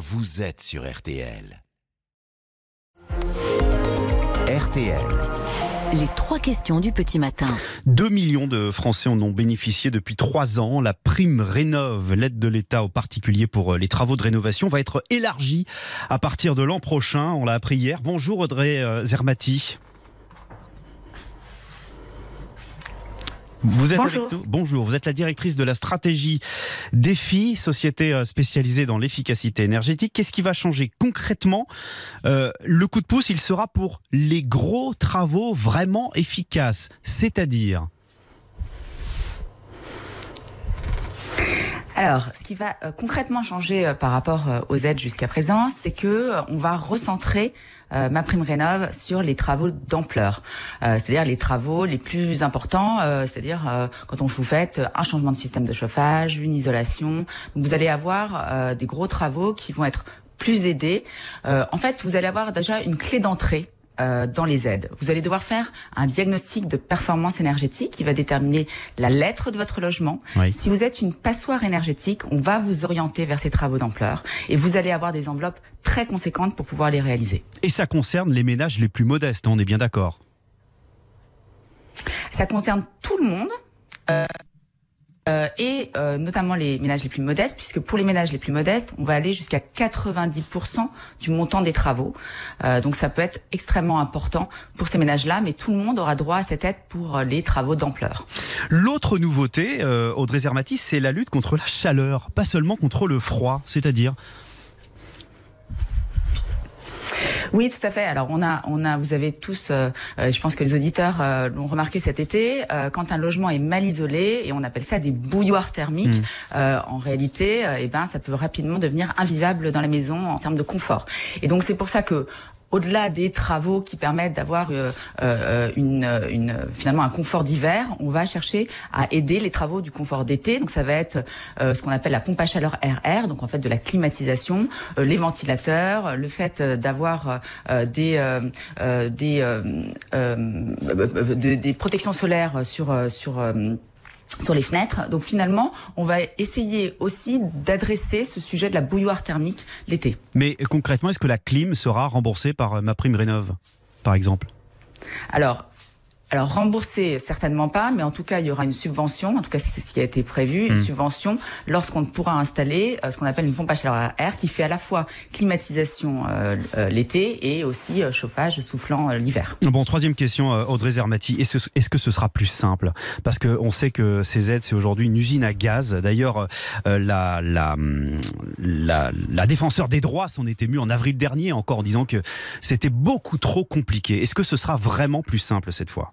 vous êtes sur RTL. RTL. Les trois questions du petit matin. 2 millions de Français en ont bénéficié depuis trois ans. La prime Rénov, l'aide de l'État aux particuliers pour euh, les travaux de rénovation, va être élargie à partir de l'an prochain. On l'a appris hier. Bonjour Audrey euh, Zermati. Vous êtes Bonjour. avec nous Bonjour, vous êtes la directrice de la stratégie Défi, société euh, spécialisée dans l'efficacité énergétique. Qu'est-ce qui va changer concrètement Euh, Le coup de pouce, il sera pour les gros travaux vraiment efficaces, c'est-à-dire Alors, ce qui va euh, concrètement changer euh, par rapport euh, aux aides jusqu'à présent, c'est que on va recentrer euh, ma prime rénov sur les travaux d'ampleur, Euh, c'est-à-dire les travaux les plus importants, euh, c'est-à-dire quand on vous faites un changement de système de chauffage, une isolation, donc vous allez avoir des gros travaux qui vont être plus aidés. En fait, vous allez avoir déjà une clé d'entrée euh, dans les aides. Vous allez devoir faire un diagnostic de performance énergétique qui va déterminer la lettre de votre logement. Oui. Si vous êtes une passoire énergétique, on va vous orienter vers ces travaux d'ampleur et vous allez avoir des enveloppes très conséquentes pour pouvoir les réaliser. Et ça concerne les ménages les plus modestes, on est bien d'accord? Ça concerne tout le monde. euh, euh, et euh, notamment les ménages les plus modestes, puisque pour les ménages les plus modestes, on va aller jusqu'à 90% du montant des travaux. Euh, donc ça peut être extrêmement important pour ces ménages-là, mais tout le monde aura droit à cette aide pour euh, les travaux d'ampleur. L'autre nouveauté, euh, Audrey c'est la lutte contre la chaleur, pas seulement contre le froid, c'est-à-dire Oui, tout à fait. Alors on a, on a, vous avez tous, euh, euh, je pense que les auditeurs euh, l'ont remarqué cet été, euh, quand un logement est mal isolé et on appelle ça des bouilloires thermiques, euh, en réalité, euh, eh ben ça peut rapidement devenir invivable dans la maison en termes de confort. Et donc c'est pour ça que au-delà des travaux qui permettent d'avoir euh, euh, une, finalement un confort d'hiver, on va chercher à aider les travaux du confort d'été. Donc ça va être euh, ce qu'on appelle la pompe à chaleur RR, donc en fait de la climatisation, euh, les ventilateurs, le fait euh, d'avoir euh, des euh, euh, des euh, euh, de- des protections solaires sur euh, sur euh, sur les fenêtres. Donc finalement, on va essayer aussi d'adresser ce sujet de la bouilloire thermique l'été. Mais concrètement, est-ce que la clim sera remboursée par euh, ma prime rénov, par exemple? Alors, alors remboursé certainement pas, mais en tout cas il y aura une subvention. En tout cas c'est ce qui a été prévu, une Hmm. subvention lorsqu'on pourra installer euh, ce qu'on appelle une pompe à chaleur à air qui fait à la fois climatisation euh, euh, l'été et aussi euh, chauffage soufflant euh, l'hiver. Bon, troisième question, Audrey Zermati. Est-ce est-ce que ce sera plus simple? Parce qu'on sait que ces aides, c'est aujourd'hui une usine à gaz. D'ailleurs, euh, la, la, la, la défenseur des droits s'en est émue en avril dernier encore en disant que c'était beaucoup trop compliqué. Est-ce que ce sera vraiment plus simple cette fois?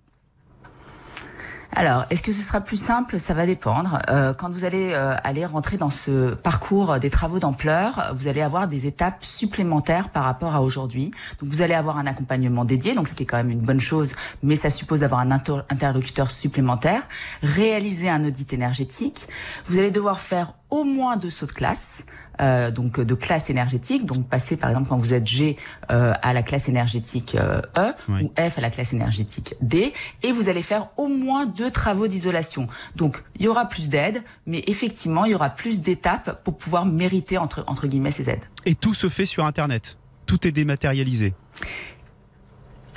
Alors, est-ce que ce sera plus simple? Ça va dépendre. Euh, quand vous allez euh, aller rentrer dans ce parcours des travaux d'ampleur, vous allez avoir des étapes supplémentaires par rapport à aujourd'hui. Donc, vous allez avoir un accompagnement dédié, donc ce qui est quand même une bonne chose, mais ça suppose d'avoir un inter- interlocuteur supplémentaire. Réaliser un audit énergétique. Vous allez devoir faire au moins deux sauts de classe. euh, donc de classe énergétique, donc passer par exemple quand vous êtes G euh, à la classe énergétique euh, E Oui. ou F à la classe énergétique D, et vous allez faire au moins deux travaux d'isolation. Donc il y aura plus d'aides, mais effectivement il y aura plus d'étapes pour pouvoir mériter entre, entre guillemets ces aides. Et tout se fait sur Internet. Tout est dématérialisé.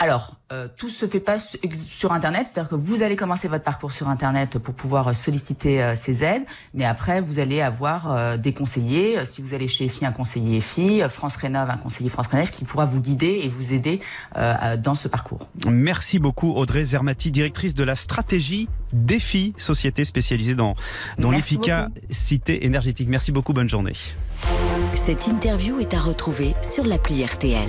Alors, euh, tout se fait pas sur Internet, c'est-à-dire que vous allez commencer votre parcours sur Internet pour pouvoir euh, solliciter euh, ces aides, mais après vous allez avoir euh, des conseillers. Euh, Si vous allez chez EFI, un conseiller EFI, France Rénov, un conseiller France Rénov, qui pourra vous guider et vous aider dans ce parcours. Merci beaucoup Audrey Zermati, directrice de la stratégie Défi, société spécialisée dans, dans l'efficacité énergétique. Merci beaucoup, bonne journée. Cette interview est à retrouver sur l'appli RTL.